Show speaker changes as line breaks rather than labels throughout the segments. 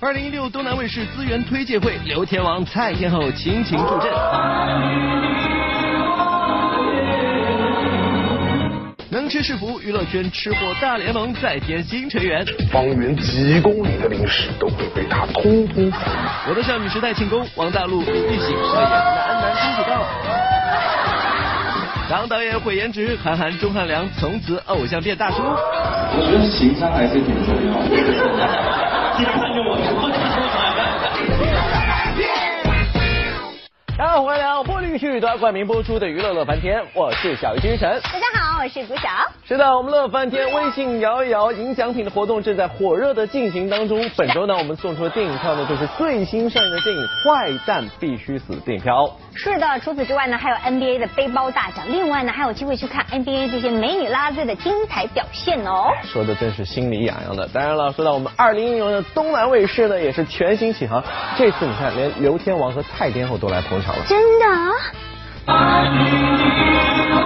二零一六东南卫视资源推介会，刘天王、蔡天后倾情助阵。能吃是福，娱乐圈吃货大联盟再添新成员。
方圆几公里的零食都会被他通通。
我的少女时代庆功，王大陆、李玉玺饰演男男亲子档。当导演毁颜值，韩寒、钟汉良从此偶像变大叔。
我觉得情商还是挺重要的。你看着我说你说
大家好，欢迎来到玻璃区段冠名播出的娱乐乐翻天，我是小鱼精神。
大家好，我是古小。
是的，我们乐翻天微信摇一摇赢奖品的活动正在火热的进行当中。本周呢，我们送出的电影票呢，就是最新上映的电影《坏蛋必须死》电影票。
是的，除此之外呢，还有 NBA 的背包大奖，另外呢，还有机会去看 NBA 这些美女啦啦队的精彩表现哦。
说的真是心里痒痒的。当然了，说到我们二零一六年的东南卫视呢，也是全新启航。这次你看，连刘天王和蔡天后都来捧场了。
真的？
把你的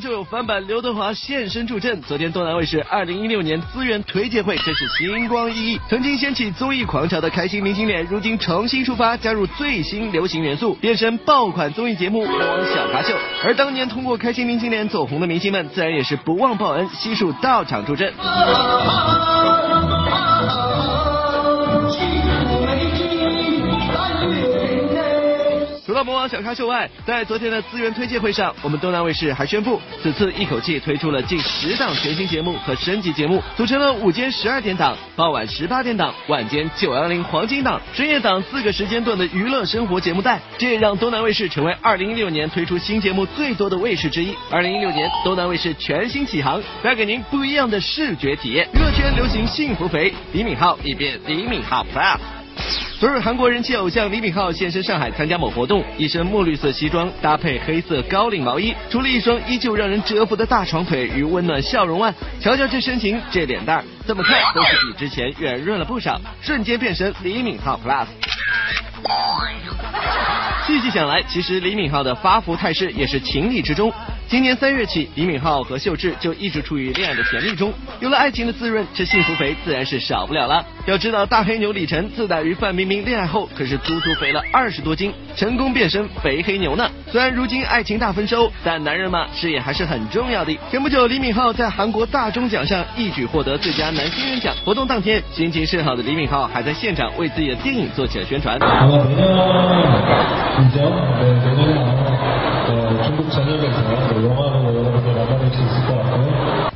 就有翻版刘德华现身助阵。昨天东南卫视二零一六年资源推介会真是星光熠熠。曾经掀起综艺狂潮的开心明星脸，如今重新出发，加入最新流行元素，变身爆款综艺节目《王小咖秀》。而当年通过开心明星脸走红的明星们，自然也是不忘报恩，悉数到场助阵。大魔王小咖秀外，在昨天的资源推介会上，我们东南卫视还宣布，此次一口气推出了近十档全新节目和升级节目，组成了午间十二点档、傍晚十八点档、晚间九幺零黄金档、深夜档四个时间段的娱乐生活节目带，这也让东南卫视成为二零一六年推出新节目最多的卫视之一。二零一六年，东南卫视全新启航，带给您不一样的视觉体验。娱乐圈流行幸福肥，李敏镐一变李敏镐 Plus。昨日，韩国人气偶像李敏镐现身上海参加某活动，一身墨绿色西装搭配黑色高领毛衣，除了一双依旧让人折服的大长腿与温暖笑容外，瞧瞧这身形，这脸蛋儿，怎么看都是比之前圆润了不少，瞬间变身李敏镐 Plus。细细想来，其实李敏镐的发福态势也是情理之中。今年三月起，李敏镐和秀智就一直处于恋爱的甜蜜中，有了爱情的滋润，这幸福肥自然是少不了了。要知道，大黑牛李晨自打与范冰冰恋爱后，可是足足肥了二十多斤，成功变身肥黑牛呢。虽然如今爱情大丰收，但男人嘛，事业还是很重要的。前不久，李敏镐在韩国大钟奖上一举获得最佳男新人奖。活动当天，心情甚好的李敏镐还在现场为自己的电影做起了宣传。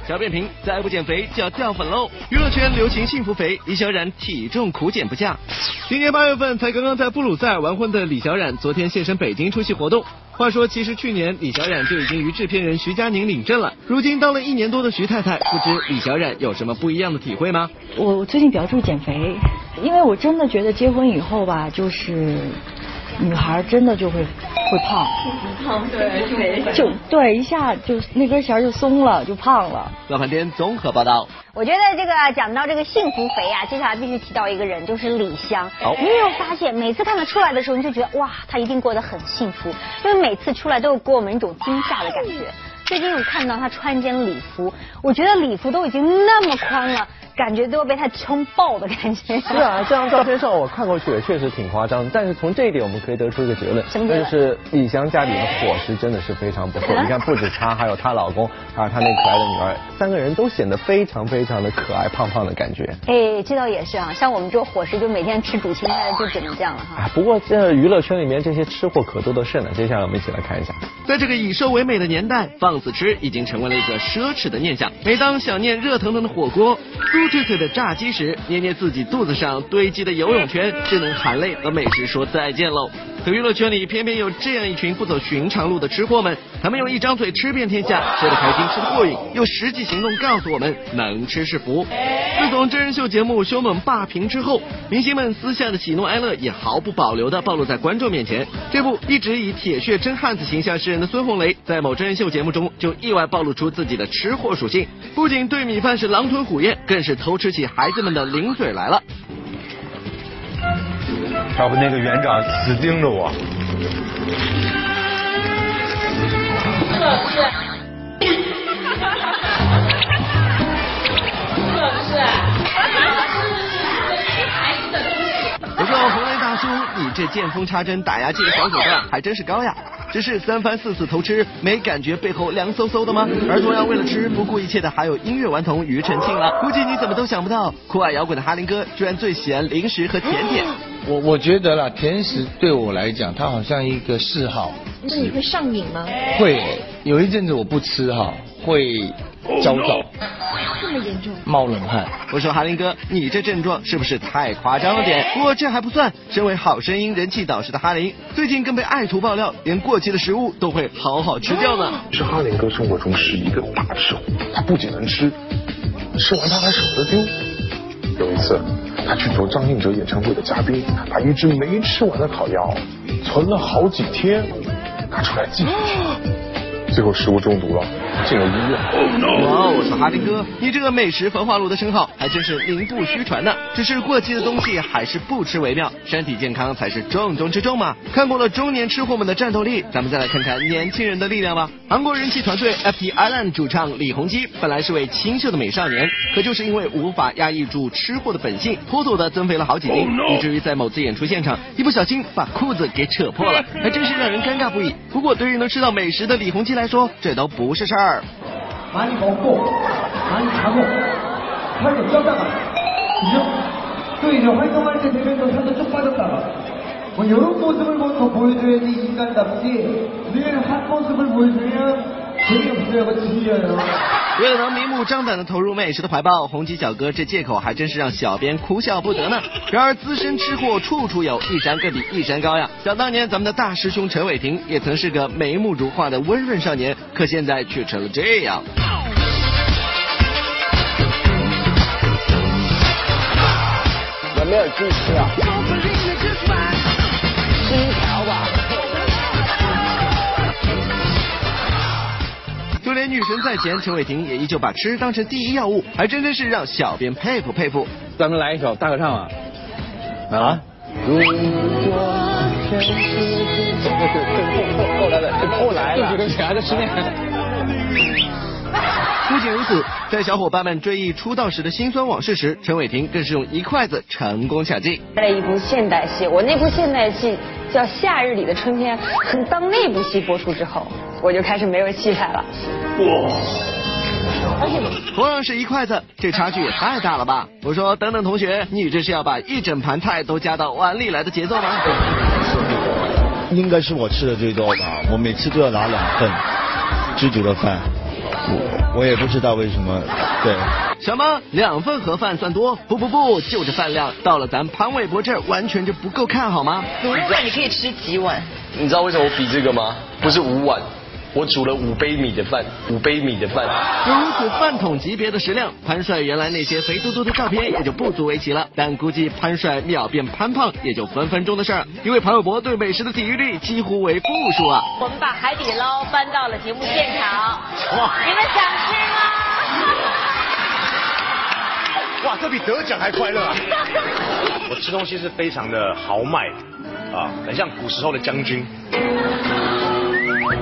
小扁平再不减肥就要掉粉喽。娱乐圈流行幸福肥，李小冉体重苦减不降。今年八月份才刚刚在布鲁塞尔完婚的李小冉昨天现身北京出席活动。话说其实去年李小冉就已经与制片人徐佳宁领证了，如今当了一年多的徐太太，不知李小冉有什么不一样的体会吗？
我最近比较注意减肥，因为我真的觉得结婚以后吧，就是……女孩真的就会会胖，
胖对，
就对一下就那根弦就松了，就胖了。
乐翻天综合报道。
我觉得这个讲到这个幸福肥啊，接下来必须提到一个人，就是李湘。
好
你有没有发现，每次看她出来的时候，你就觉得哇，她一定过得很幸福，因为每次出来都有给我们一种惊吓的感觉。最近有看到她穿一件礼服，我觉得礼服都已经那么宽了，感觉都要被他撑爆的感觉。
是啊，这张照片上我看过去也确实挺夸张的，但是从这一点我们可以得出一个结论，
什么结论
那就是李湘家里的伙食真的是非常不错。你看，不止她，还有她老公，还有她那可爱的女儿，三个人都显得非常非常的可爱，胖胖的感觉。
哎，这倒也是啊，像我们这伙食就每天吃煮青菜，就只能这样了哈。
啊，不过这娱乐圈里面这些吃货可多的是呢。接下来我们一起来看一下，在这个以瘦为美的年代，放肆吃已经成为了一个奢侈的念想。每当想念热腾腾的火锅、酥脆脆的炸鸡时，捏捏自己肚子上堆积的游泳圈，只能含泪和美食说再见喽。可娱乐圈里偏偏有这样一群不走寻常路的吃货们，他们用一张嘴吃遍天下，吃得开心，吃得过瘾，用实际行动告诉我们能吃是福。自从真人秀节目凶猛霸屏之后，明星们私下的喜怒哀乐也毫不保留的暴露在观众面前。这部一直以铁血真汉子形象示人的孙红雷，在某真人秀节目中就意外暴露出自己的吃货属性，不仅对米饭是狼吞虎咽，更是偷吃起孩子们的零嘴来了。
要不那个园长死盯着我。
不过红雷大叔，你这见缝插针打牙祭的小手段还真是高呀！只是三番四次偷吃，没感觉背后凉飕飕的吗？而同样为了吃不顾一切的还有音乐顽童庾澄庆了。估计你怎么都想不到，酷爱摇滚的哈林哥居然最喜欢零食和甜点。
我我觉得啦，甜食对我来讲，它好像一个嗜好。
那你会上瘾吗？
会，有一阵子我不吃哈，会焦躁。
这么严重？
冒冷汗。
我说哈林哥，你这症状是不是太夸张了点？不过这还不算，身为好声音人气导师的哈林，最近更被爱徒爆料，连过期的食物都会好好吃掉呢。
是哈林哥生活中是一个大吃货，他不仅能吃，吃完他还舍不得丢。有一次，他去做张信哲演唱会的嘉宾，把一只没吃完的烤鸭存了好几天，拿出来继续吃，最后食物中毒了，进了医院。
哇，我说哈林哥，你这个美食焚化炉的称号还真是名不虚传呢。只是过期的东西还是不吃为妙，身体健康才是重中之重嘛。看过了中年吃货们的战斗力，咱们再来看看年轻人的力量吧。韩国人气团队 FT Island 主唱李弘基本来是位清秀的美少年，可就是因为无法压抑住吃货的本性，妥妥的增肥了好几斤，以至于在某次演出现场一不小心把裤子给扯破了，还真是让人尴尬不已。不过对于能吃到美食的李弘基来说，这都不是事儿。
많이 먹고 많이 자고 살도 쪄다가 그죠? 또 이제 활동할 때 되면 또 살도 쭉 빠졌다가. 뭐 이런 모습을 먼저 보여줘야지 인간답지. 늘 한 모습을 보여주면 재미없어요. 질려요
为了能明目张胆的投入美食的怀抱，红旗小哥这借口还真是让小编哭笑不得呢。然而资深吃货处处有，一山更比一山高呀。想当年咱们的大师兄陈伟霆也曾是个眉目如画的温润少年，可现在却成了这样。
有没有鸡吃啊？
就连女神在前，陈伟霆也依旧把吃当成第一要务，还真真是让小编佩服佩服。
咱们来一首大合唱啊！啊？如果全世界，后后来的，后来了。对不起啊，这是那
不仅如此，在小伙伴们追忆出道时的辛酸往事时，陈伟霆更是用一筷子成功抢镜。
拍了一部现代戏，我那部现代戏叫《夏日里的春天》，当那部戏播出之后，我就开始没有气派了。哇！
同样是一筷子，这差距也太大了吧！我说，等等同学，你这是要把一整盘菜都加到碗里来的节奏吗？
应该是我吃的最多吧，我每次都要拿两份知足的饭。我我也不知道为什么，对。
什么两份盒饭算多？不不不，就这饭量，到了咱潘玮柏这儿完全就不够看好吗？
卤肉饭你可以吃几碗？
你知道为什么我比这个吗？不是五碗，我煮了五杯米的饭，五杯米的饭。
有如此饭桶级别的食量，潘帅原来那些肥嘟嘟的照片也就不足为奇了。但估计潘帅秒变潘胖也就分分钟的事儿，因为潘玮柏对美食的抵御力几乎为负数啊。
我们把海底捞搬到了节目现场，哇！你们想吃吗？
哇，这比得奖还快乐啊！我吃东西是非常的豪迈啊，很像古时候的将军，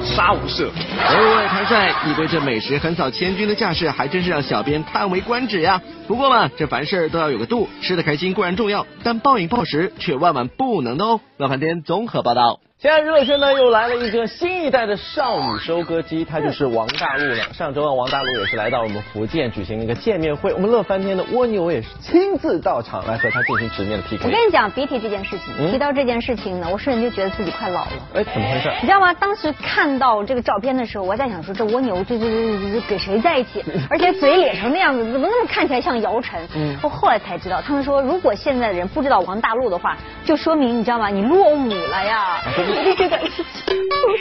杀无赦。
喂，谭帅，你对这美食横扫千军的架势，还真是让小编叹为观止呀。不过嘛，这凡事都要有个度，吃的开心固然重要，但暴饮暴食却万万不能的哦。乐饭店综合报道。现在娱乐圈呢又来了一个新一代的少女收割机，她就是王大陆了。上周啊，王大陆也是来到我们福建举行了一个见面会，我们乐翻天的蜗牛也是亲自到场来和她进行直面的 PK。
我跟你讲，比起这件事情，
嗯
提到这件事情呢，我瞬间就觉得自己快老了。
哎，怎么回事？
你知道吗？当时看到这个照片的时候，我在想说，这蜗牛这这这这这给谁在一起？而且嘴咧成那样子，怎么那么看起来像姚晨？
嗯
我后来才知道，他们说，如果现在的人不知道王大陆的话，就说明你知道吗？你落伍了呀！我就觉得。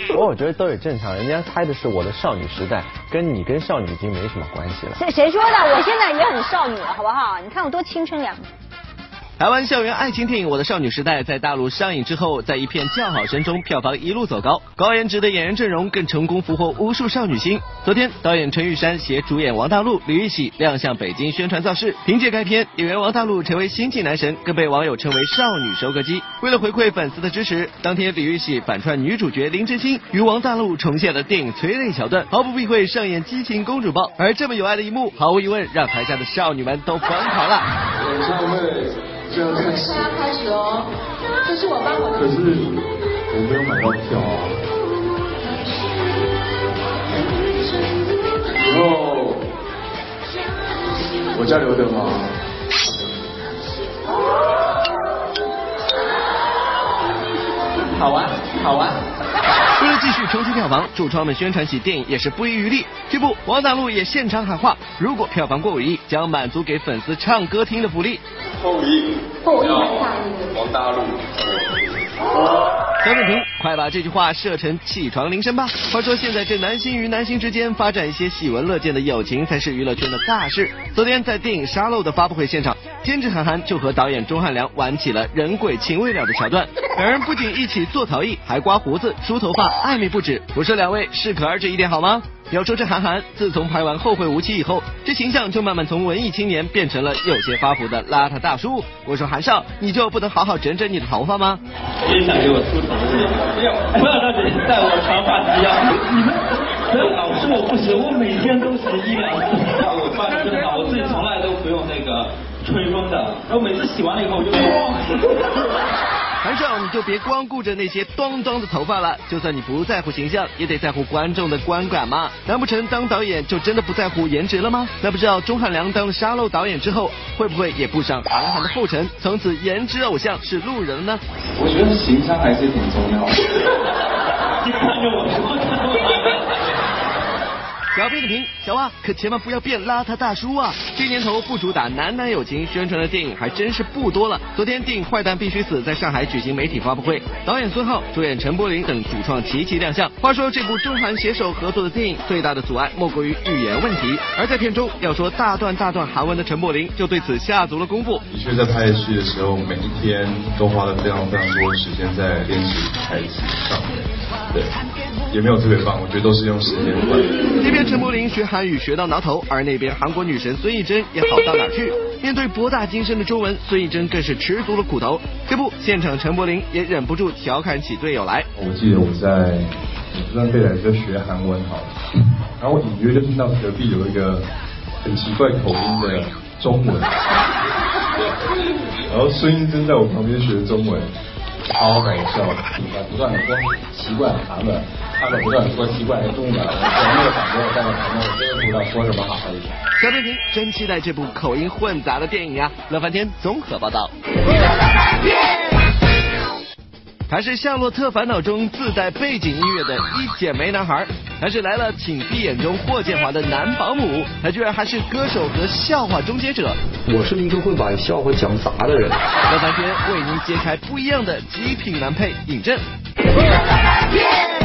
不过我觉得都也正常，人家拍的是我的少女时代，跟你跟少女已经没什么关系了。
谁谁说的？我现在也很少女了，好不好？你看我多青春样。
台湾校园爱情电影《我的少女时代》在大陆上映之后，在一片叫好声中，票房一路走高，高颜值的演员阵容更成功俘获无数少女心。昨天，导演陈玉珊携主演王大陆、李玉玺亮相北京宣传造势。凭借该片，演员王大陆成为新晋男神，更被网友称为少女收割机。为了回馈粉丝的支持，当天李玉玺反串女主角林真心与王大陆重现了电影催泪桥段，毫不避讳上演激情公主抱。而这么有爱的一幕，毫无疑问让台下的少女们都疯狂了。
演唱会就要开始，
要开始哦，这是我帮我
可是我没有买到票啊。以后我叫刘德华。
好玩，好玩。为了继续冲击票房，主创们宣传起电影也是不遗余力。这不，王大陆也现场喊话，如果票房过五亿，将满足给粉丝唱歌听的福利。
后羿，
后羿
王大陆。
小点评，快把这句话设成起床铃声吧。话说现在这男星与男星之间发展一些喜闻乐见的友情，才是娱乐圈的大事。昨天在电影《沙漏》的发布会现场，监制韩寒就和导演钟汉良玩起了人鬼情未了的桥段。两人不仅一起做陶艺，还刮胡子、梳头发，暧昧不止。我说两位适可而止一点好吗？要说这韩寒，自从拍完《后会无期》以后，这形象就慢慢从文艺青年变成了有些发福的邋遢大叔。我说韩少，你就不能好好整整你的头发吗？
也想给我梳头是吗？不要，不要让你带我长发及腰。你们不要老说我不行，我每天都洗一两次。我发现真好，我自己从来都不用那个吹风的，然后每次洗完了以后我就
韩少，你就别光顾着那些端端的头发了，就算你不在乎形象，也得在乎观众的观感嘛。难不成当导演就真的不在乎颜值了吗？那不知道钟汉良当了沙漏导演之后，会不会也步上韩寒的后尘，从此颜值偶像是路人呢？
我觉得形象还是挺重要的。你看着我说
小编的评：小蛙可千万不要变邋遢大叔啊！这年头不主打男男友情宣传的电影还真是不多了。昨天电影《坏蛋必须死》在上海举行媒体发布会，导演孙浩、主演陈柏霖等主创齐齐亮相。话说这部中韩携手合作的电影，最大的阻碍莫过于语言问题。而在片中要说大段大段韩文的陈柏霖，就对此下足了功夫。
的确，在拍戏的时候，每一天都花了非常非常多的时间在练习台词上面。对，也没有特别棒，我觉得都是用时间换。
这边陈柏霖学韩语学到挠头，而那边韩国女神孙艺珍也好到哪去？面对博大精深的中文，孙艺珍更是吃足了苦头。这不，现场陈柏霖也忍不住调侃起队友来。
我记得我在我在贝莱就学韩文好了，然后我隐约就听到隔壁有一个很奇怪口音的中文，然后孙艺珍在我旁边学中文，超搞笑，
不断的说奇怪韩文，他们不断的说奇怪的中文，我没有感觉但是反正，我真的不知道说什么好。
小点评，真期待这部口音混杂的电影呀！乐翻天综合报道。他是《夏洛特烦恼》中自带背景音乐的一剪梅男孩，还是来了请闭眼中霍建华的男保姆，他居然还是歌手和笑话终结者。
我是一个会把笑话讲砸的人。
乐翻天为您揭开不一样的极品男配尹正。好，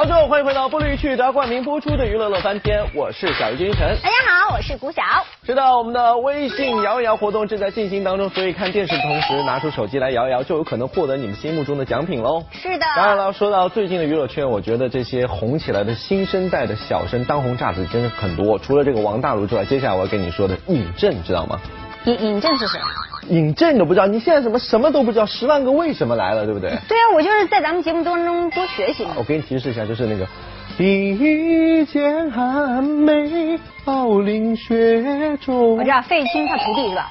之后欢迎回到不离去的冠名播出的娱乐乐翻天，我是小鱼君晨。
大家好，我是古晓。
知道我们的微信摇一摇活动正在进行当中，所以看电视的同时拿出手机来摇一摇，就有可能获得你们心目中的奖品喽。
是的。
当然了，说到最近的娱乐圈，我觉得这些红起来的新生代的小生当红炸子真的很多。除了这个王大陆之外，接下来我要跟你说的尹正，知道吗？
尹尹正是谁？
尹正你都不知道，你现在怎么什么都不知道？十万个为什么来了，对不对？
对啊，我就是在咱们节目当中多学习嘛。
我给你提示一下，就是那个。一见寒梅，傲凌雪中。
我知道费玉清他徒弟是吧？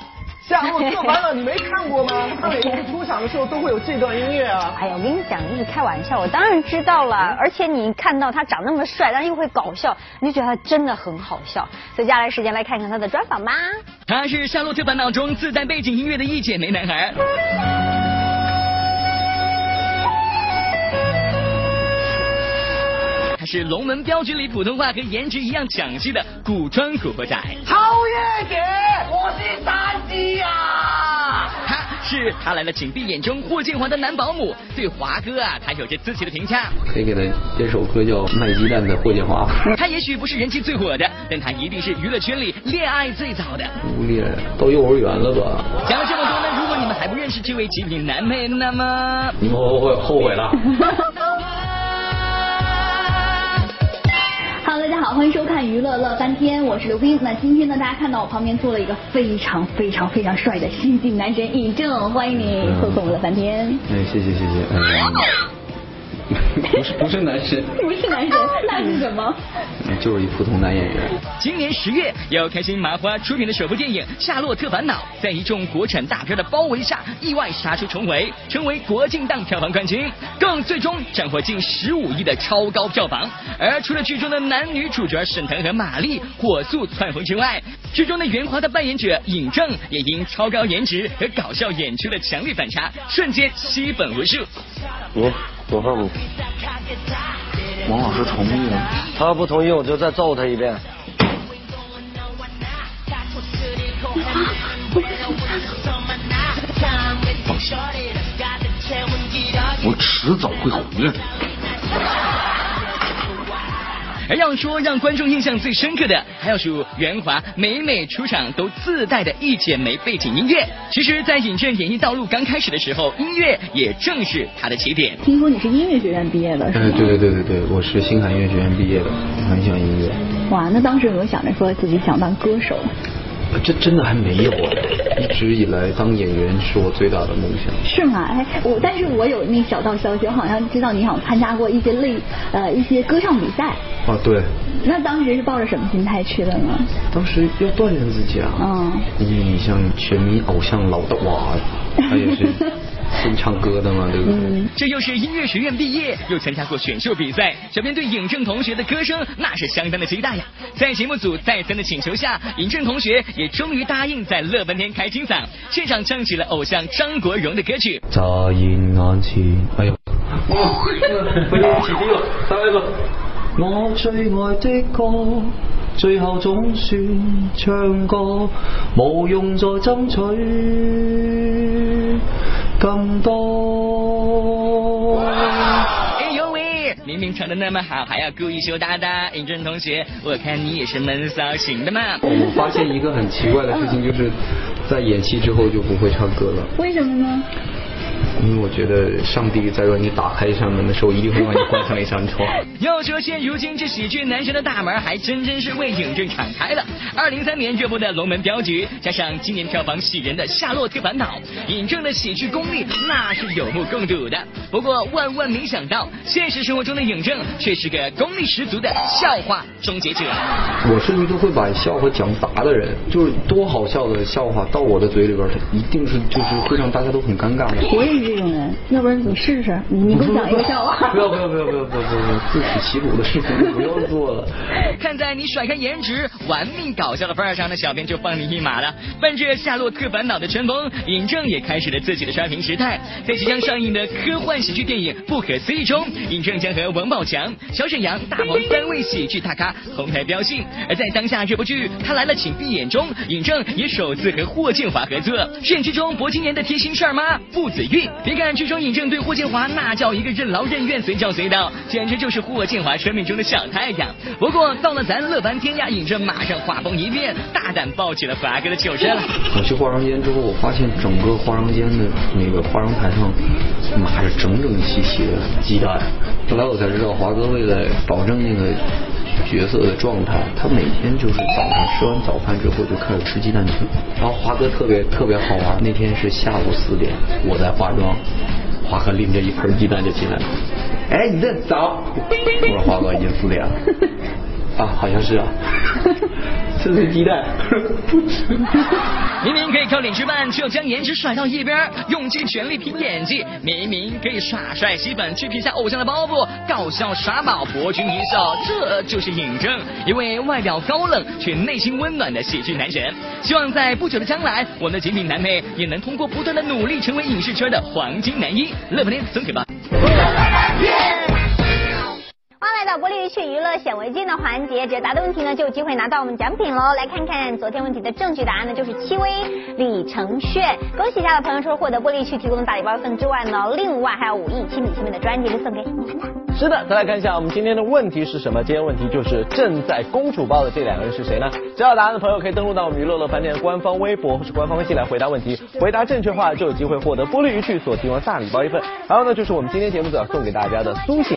夏洛特烦恼你没看过吗？他每次出场的时候都会有这段音乐啊。
哎呀，我跟你讲，你是开玩笑，我当然知道了。而且你看到他长那么帅，但是又会搞笑，你就觉得他真的很好笑。所以接下来时间来看看他的专访吧。
他是《夏洛特烦恼》中自带背景音乐的一姐妹男孩。他是龙门镖局里普通话和颜值一样抢戏的古装古惑仔。
超越姐，我是三弟啊！
他是他来了请闭眼中霍建华的男保姆，对华哥啊，他有着自己的评价。
可以给他编首歌叫《卖鸡蛋的霍建华》。
他也许不是人气最火的，但他一定是娱乐圈里恋爱最早的。
无恋到幼儿园了吧？
讲了这么多呢，如果你们还不认识这位极品男配，那么
你们后悔后悔了。
好，欢迎收看娱乐乐翻天，我是刘冰。那今天呢，大家看到我旁边坐了一个非常非常非常帅的新晋男神尹正，欢迎你做客我们乐翻天。
哎，谢谢谢谢。嗯，不是不是男神，
不是男神，那是什么？
就是一普通男演员。
今年十月，由开心麻花出品的首部电影《夏洛特烦恼》，在一众国产大片的包围下，意外杀出重围，成为国庆档票房冠军，更最终斩获近十五亿的超高票房。而除了剧中的男女主角沈腾和马丽火速窜红之外，剧中的袁华的扮演者尹正也因超高颜值和搞笑演出的强烈反差，瞬间吸粉无数。
你多少路？
王老师同意了，他不同意我就再揍他一遍。
我迟早会回来的。
而要说让观众印象最深刻的，还要数袁华每每出场都自带的一剪梅背景音乐。其实，在尹正演艺道路刚开始的时候，音乐也正是他的起点。
听说你是音乐学院毕业的，是吗？
哎，对对对对对，我是星海音乐学院毕业的，很喜欢音乐。
哇，那当时有没有想着说自己想当歌手？
这真的还没有啊！一直以来当演员是我最大的梦想。
是吗？哎，我但是我有那小道消息，我好像知道你好像参加过一些类呃一些歌唱比赛。
啊，对。
那当时是抱着什么心态去的呢？
当时要锻炼自己啊。
嗯。
你像全民偶像老大哇，他也是会唱歌的嘛，对不对？
嗯。
这又是音乐学院毕业，又参加过选秀比赛，小编对尹正同学的歌声那是相当的期待呀。在节目组再三的请求下，尹正同学也终于答应在乐半天开金嗓，现场唱起了偶像张国荣的歌曲。
乍现眼前，哎呦，
不要遲啲喎，得一個。
我最愛的歌，最後總算唱歌，無用再爭取更多。
哎呦喂，明明唱的那么好，还要故意羞答答。尹正同学，我看你也是闷骚型的嘛。
我发现一个很奇怪的事情，就是在演戏之后就不会唱歌了。
为什么呢？
因为我觉得上帝在让你打开一扇门的时候，一定会让你关上一扇窗。
要说现如今这喜剧男神的大门，还真真是为影正敞开了。二零三年热播的《龙门镖局》，加上今年票房喜人的《夏洛特烦恼》，尹正的喜剧功力那是有目共睹的。不过万万没想到，现实生活中的尹正却是个功力十足的笑话终结者。
我是一个会把笑话讲砸的人，就是多好笑的笑话到我的嘴里边，一定是就是会让大家都很尴尬的。
我也是这种人，要不然你试试，你你给我讲一个笑话。
不要不要不要不要不要不要，自取其辱的事情就不要做了。
看在你甩开颜值、玩命搞笑的份儿上，那小编就放你一马了。伴着《夏洛特烦恼》的春风，尹正也开始了自己的刷屏时代。在即将上映的科幻喜剧电影《不可思议》中，尹正将和王宝强、小沈阳、大鹏三位喜剧大咖同台飙戏。而在当下这部剧《他来了请闭眼》中，尹正也首次和霍建华合作，饰演剧中薄青年的贴心事儿妈傅子韵。别看剧中尹正对霍建华那叫一个任劳任怨、随叫随到，简直就是霍建华生命中的小太阳。不过到了咱乐翻天呀，尹正马上画风一变，大胆抱起了华哥的糗事了。
我去化妆间之后，我发现整个化妆间的那个化妆台上码着整整齐齐的鸡蛋。后来我才知道，华哥为了保证那个角色的状态，他每天就是早上吃完早饭之后就开始吃鸡蛋去。然后华哥特别特别好玩，那天是下午四点，我在化妆，华哥拎着一盆鸡蛋就进来了。哎，你这早？我说华哥已经四点了。啊，好像是啊。吃吃鸡蛋，
明明可以靠脸吃饭，却要将颜值甩到一边，用尽全力拼演技。明明可以耍帅吸粉，去撇下偶像的包袱，搞笑耍宝博君一笑，这就是尹正，一位外表高冷却内心温暖的喜剧男神。希望在不久的将来，我们的极品男配也能通过不断的努力，成为影视圈的黄金男一。乐不天送给吧。
来到玻璃鱼趣娱乐显微镜的环节，只要答对问题呢，就有机会拿到我们奖品喽。来看看昨天问题的正确答案呢，就是戚薇、李承铉。恭喜一下的朋友，除了获得玻璃趣提供的大礼包一份之外呢，另外还有五亿亲笔签名的专辑是送给你们的。
是的，再来看一下我们今天的问题是什么？今天问题就是正在公主抱的这两个人是谁呢？知道答案的朋友可以登录到我们娱乐乐饭店官方微博或是官方微信来回答问题，回答正确话就有机会获得玻璃鱼趣所提供的大礼包一份。还有呢，就是我们今天节目组要送给大家的苏醒。